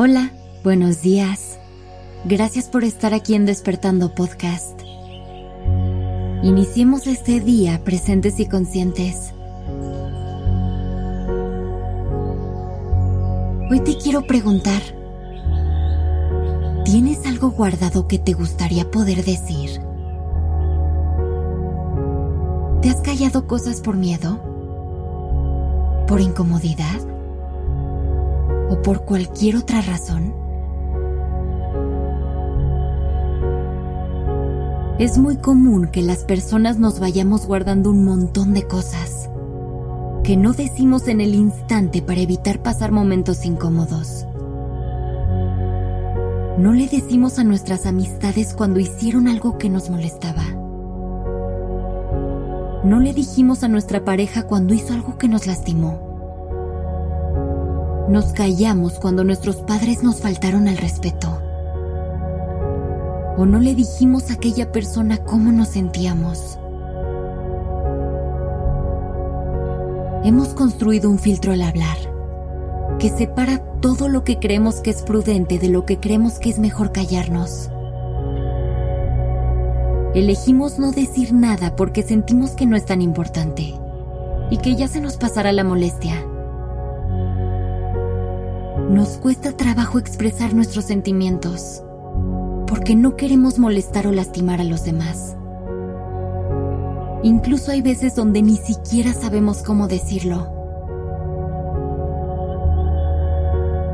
Hola, buenos días. Gracias por estar aquí en Despertando Podcast. Iniciemos este día presentes y conscientes. Hoy te quiero preguntar, ¿tienes algo guardado que te gustaría poder decir? ¿Te has callado cosas por miedo? ¿Por incomodidad? O por cualquier otra razón? Es muy común que las personas nos vayamos guardando un montón de cosas que no decimos en el instante para evitar pasar momentos incómodos. No le decimos a nuestras amistades cuando hicieron algo que nos molestaba. No le dijimos a nuestra pareja cuando hizo algo que nos lastimó. Nos callamos cuando nuestros padres nos faltaron al respeto. O no le dijimos a aquella persona cómo nos sentíamos. Hemos construido un filtro al hablar que separa todo lo que creemos que es prudente de lo que creemos que es mejor callarnos. Elegimos no decir nada porque sentimos que no es tan importante y que ya se nos pasará la molestia nos cuesta trabajo expresar nuestros sentimientos porque no queremos molestar o lastimar a los demás. Incluso hay veces donde ni siquiera sabemos cómo decirlo.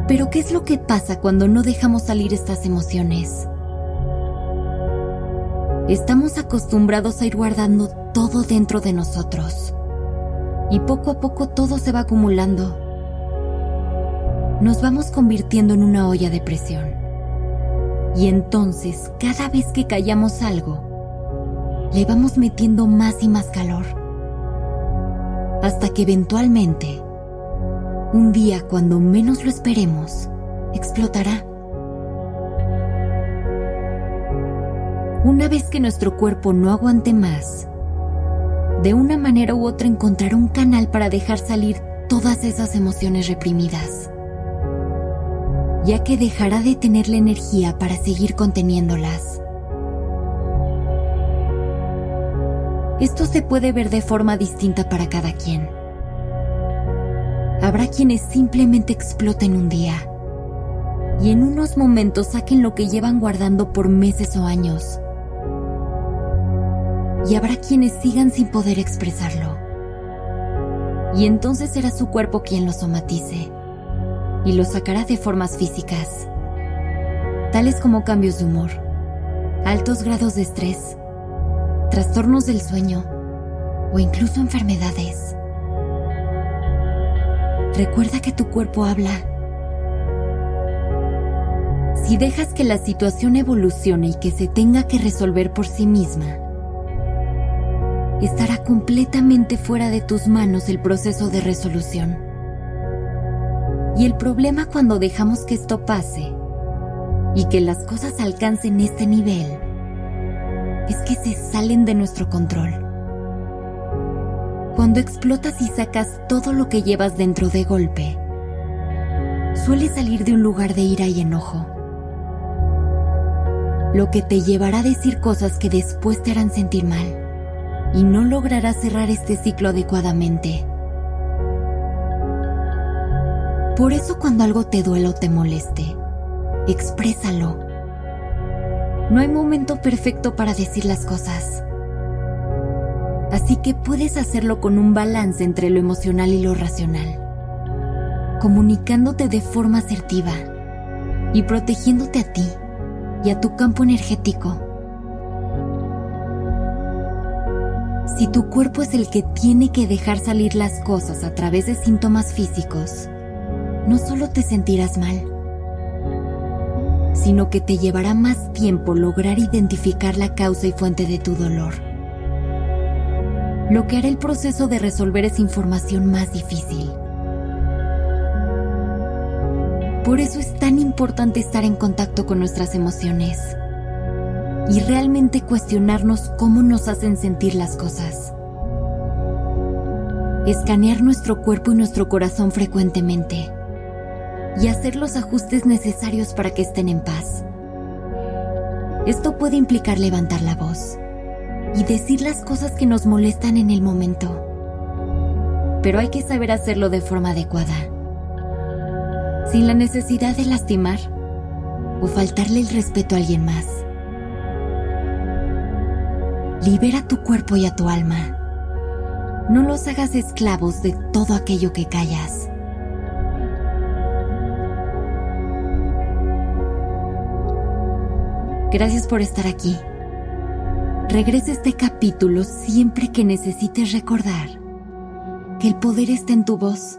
Pero ¿qué es lo que pasa cuando no dejamos salir estas emociones? Estamos acostumbrados a ir guardando todo dentro de nosotros. Y poco a poco todo se va acumulando nos vamos convirtiendo en una olla de presión. Y entonces, cada vez que callamos algo, le vamos metiendo más y más calor. Hasta que eventualmente, un día cuando menos lo esperemos, explotará. Una vez que nuestro cuerpo no aguante más, de una manera u otra encontrará un canal para dejar salir todas esas emociones reprimidas ya que dejará de tener la energía para seguir conteniéndolas. Esto se puede ver de forma distinta para cada quien. Habrá quienes simplemente exploten un día y en unos momentos saquen lo que llevan guardando por meses o años. Y habrá quienes sigan sin poder expresarlo. Y entonces será su cuerpo quien lo somatice y lo sacará de formas físicas, tales como cambios de humor, altos grados de estrés, trastornos del sueño o incluso enfermedades. Recuerda que tu cuerpo habla. Si dejas que la situación evolucione y que se tenga que resolver por sí misma, estará completamente fuera de tus manos el proceso de resolución. Y el problema cuando dejamos que esto pase y que las cosas alcancen este nivel es que se salen de nuestro control. Cuando explotas y sacas todo lo que llevas dentro de golpe, suele salir de un lugar de ira y enojo, lo que te llevará a decir cosas que después te harán sentir mal y no lograrás cerrar este ciclo adecuadamente. Por eso cuando algo te duele o te moleste, exprésalo. No hay momento perfecto para decir las cosas. Así que puedes hacerlo con un balance entre lo emocional y lo racional, comunicándote de forma asertiva y protegiéndote a ti y a tu campo energético. Si tu cuerpo es el que tiene que dejar salir las cosas a través de síntomas físicos, no solo te sentirás mal, sino que te llevará más tiempo lograr identificar la causa y fuente de tu dolor. Lo que hará el proceso de resolver esa información más difícil. Por eso es tan importante estar en contacto con nuestras emociones y realmente cuestionarnos cómo nos hacen sentir las cosas. Escanear nuestro cuerpo y nuestro corazón frecuentemente y hacer los ajustes necesarios para que estén en paz. Esto puede implicar levantar la voz y decir las cosas que nos molestan en el momento. Pero hay que saber hacerlo de forma adecuada, sin la necesidad de lastimar o faltarle el respeto a alguien más. Libera tu cuerpo y a tu alma. No los hagas esclavos de todo aquello que callas. Gracias por estar aquí. Regresa este capítulo siempre que necesites recordar que el poder está en tu voz.